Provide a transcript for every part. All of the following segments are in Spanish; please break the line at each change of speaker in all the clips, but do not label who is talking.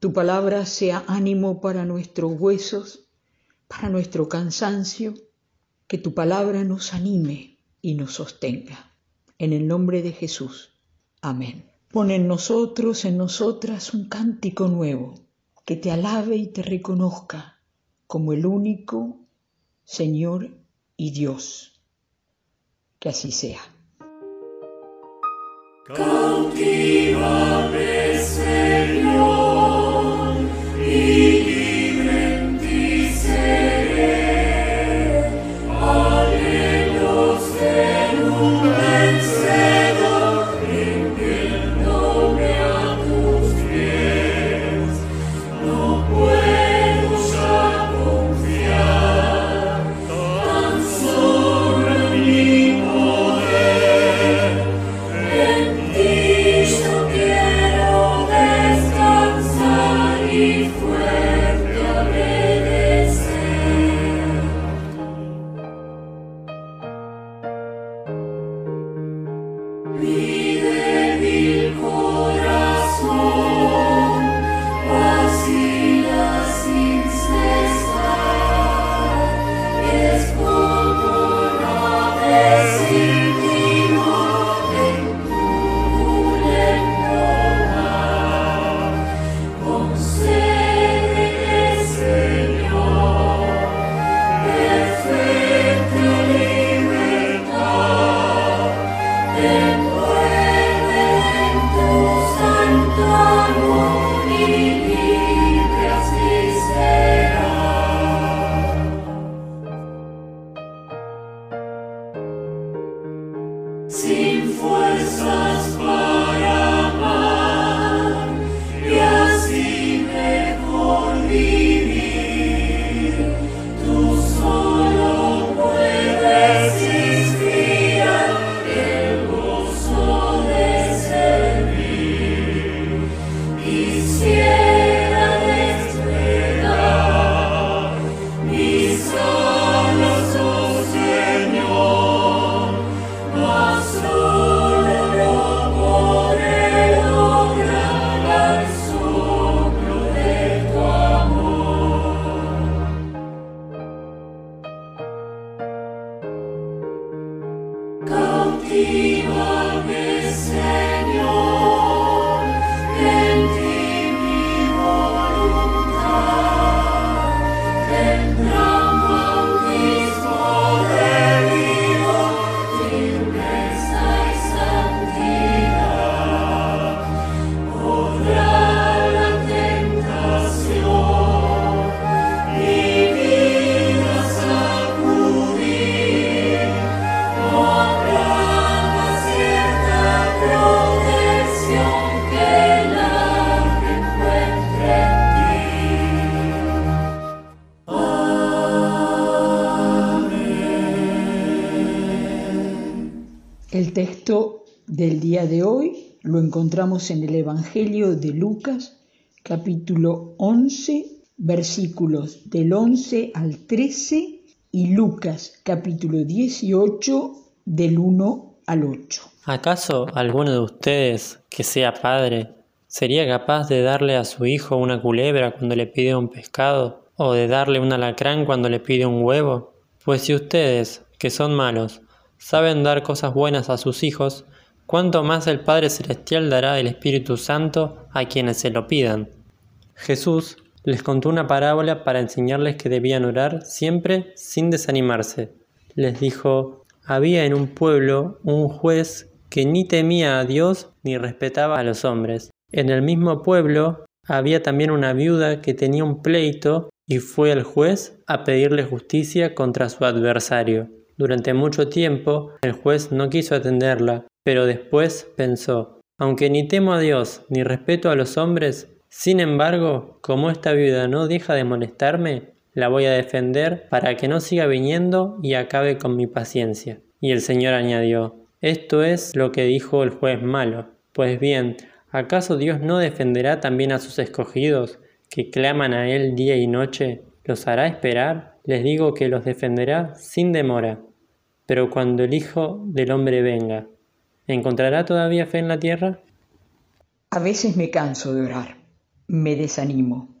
tu palabra sea ánimo para nuestros huesos, para nuestro cansancio, que tu palabra nos anime y nos sostenga. En el nombre de Jesús. Amén. Pon en nosotros, en nosotras, un cántico nuevo, que te alabe y te reconozca como el único Señor y Dios. Que así sea. Be be. Ultima Misericordia. El texto del día de hoy lo encontramos en el Evangelio de Lucas, capítulo 11, versículos del 11 al 13 y Lucas, capítulo 18, del 1 al 8.
¿Acaso alguno de ustedes que sea padre sería capaz de darle a su hijo una culebra cuando le pide un pescado o de darle un alacrán cuando le pide un huevo? Pues si ustedes, que son malos, saben dar cosas buenas a sus hijos, cuánto más el Padre Celestial dará el Espíritu Santo a quienes se lo pidan. Jesús les contó una parábola para enseñarles que debían orar siempre sin desanimarse. Les dijo, había en un pueblo un juez que ni temía a Dios ni respetaba a los hombres. En el mismo pueblo había también una viuda que tenía un pleito y fue al juez a pedirle justicia contra su adversario. Durante mucho tiempo el juez no quiso atenderla, pero después pensó, aunque ni temo a Dios ni respeto a los hombres, sin embargo, como esta viuda no deja de molestarme, la voy a defender para que no siga viniendo y acabe con mi paciencia. Y el Señor añadió, esto es lo que dijo el juez malo. Pues bien, ¿acaso Dios no defenderá también a sus escogidos, que claman a Él día y noche? ¿Los hará esperar? Les digo que los defenderá sin demora. Pero cuando el Hijo del Hombre venga, ¿encontrará todavía fe en la tierra?
A veces me canso de orar, me desanimo.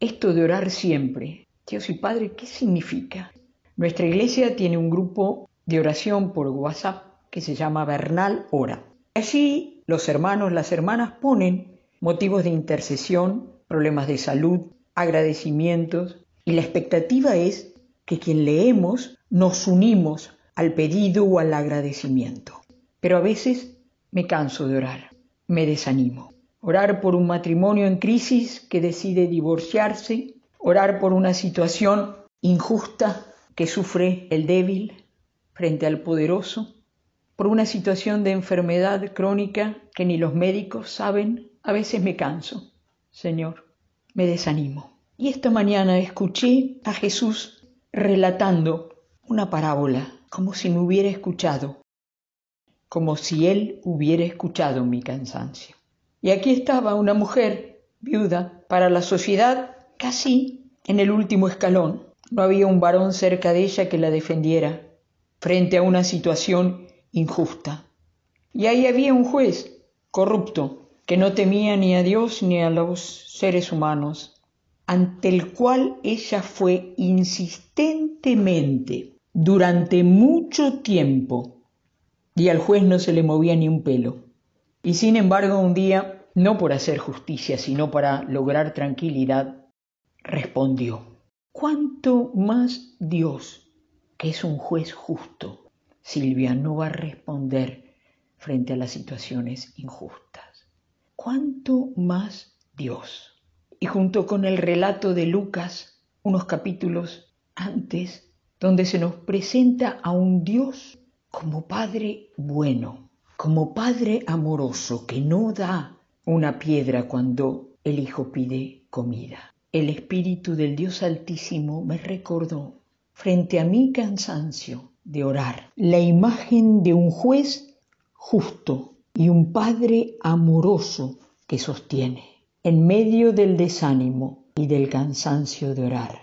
Esto de orar siempre, Dios y Padre, ¿qué significa? Nuestra iglesia tiene un grupo de oración por WhatsApp que se llama Bernal Ora. Allí los hermanos, las hermanas ponen motivos de intercesión, problemas de salud, agradecimientos y la expectativa es que quien leemos nos unimos al pedido o al agradecimiento. Pero a veces me canso de orar, me desanimo. Orar por un matrimonio en crisis que decide divorciarse, orar por una situación injusta que sufre el débil frente al poderoso, por una situación de enfermedad crónica que ni los médicos saben, a veces me canso, Señor, me desanimo. Y esta mañana escuché a Jesús relatando una parábola, como si me hubiera escuchado, como si él hubiera escuchado mi cansancio. Y aquí estaba una mujer viuda, para la sociedad casi en el último escalón. No había un varón cerca de ella que la defendiera frente a una situación injusta. Y ahí había un juez corrupto que no temía ni a Dios ni a los seres humanos, ante el cual ella fue insistentemente durante mucho tiempo y al juez no se le movía ni un pelo. Y sin embargo un día, no por hacer justicia, sino para lograr tranquilidad, respondió, ¿cuánto más Dios que es un juez justo, Silvia no va a responder frente a las situaciones injustas. ¿Cuánto más Dios? Y junto con el relato de Lucas, unos capítulos antes, donde se nos presenta a un Dios como Padre bueno, como Padre amoroso que no da una piedra cuando el Hijo pide comida. El Espíritu del Dios Altísimo me recordó frente a mi cansancio de orar, la imagen de un juez justo y un padre amoroso que sostiene en medio del desánimo y del cansancio de orar.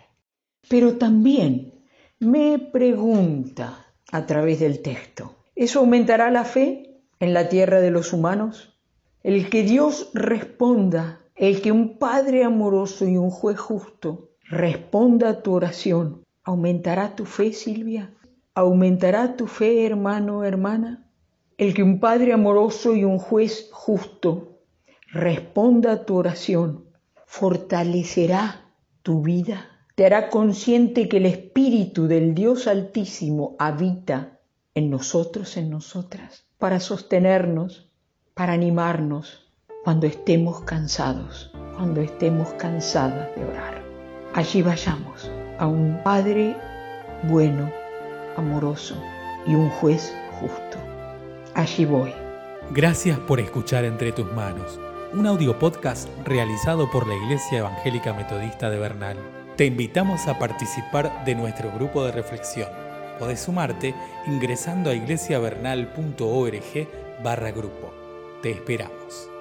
Pero también me pregunta a través del texto, ¿eso aumentará la fe en la tierra de los humanos? El que Dios responda, el que un Padre amoroso y un juez justo responda a tu oración, ¿Aumentará tu fe, Silvia? ¿Aumentará tu fe, hermano, hermana? El que un Padre amoroso y un juez justo responda a tu oración, fortalecerá tu vida, te hará consciente que el Espíritu del Dios Altísimo habita en nosotros, en nosotras, para sostenernos, para animarnos cuando estemos cansados, cuando estemos cansadas de orar. Allí vayamos a un Padre bueno, amoroso y un juez justo. Allí voy.
Gracias por escuchar Entre tus manos, un audio podcast realizado por la Iglesia Evangélica Metodista de Bernal. Te invitamos a participar de nuestro grupo de reflexión. Podés sumarte ingresando a iglesiavernal.org barra grupo. Te esperamos.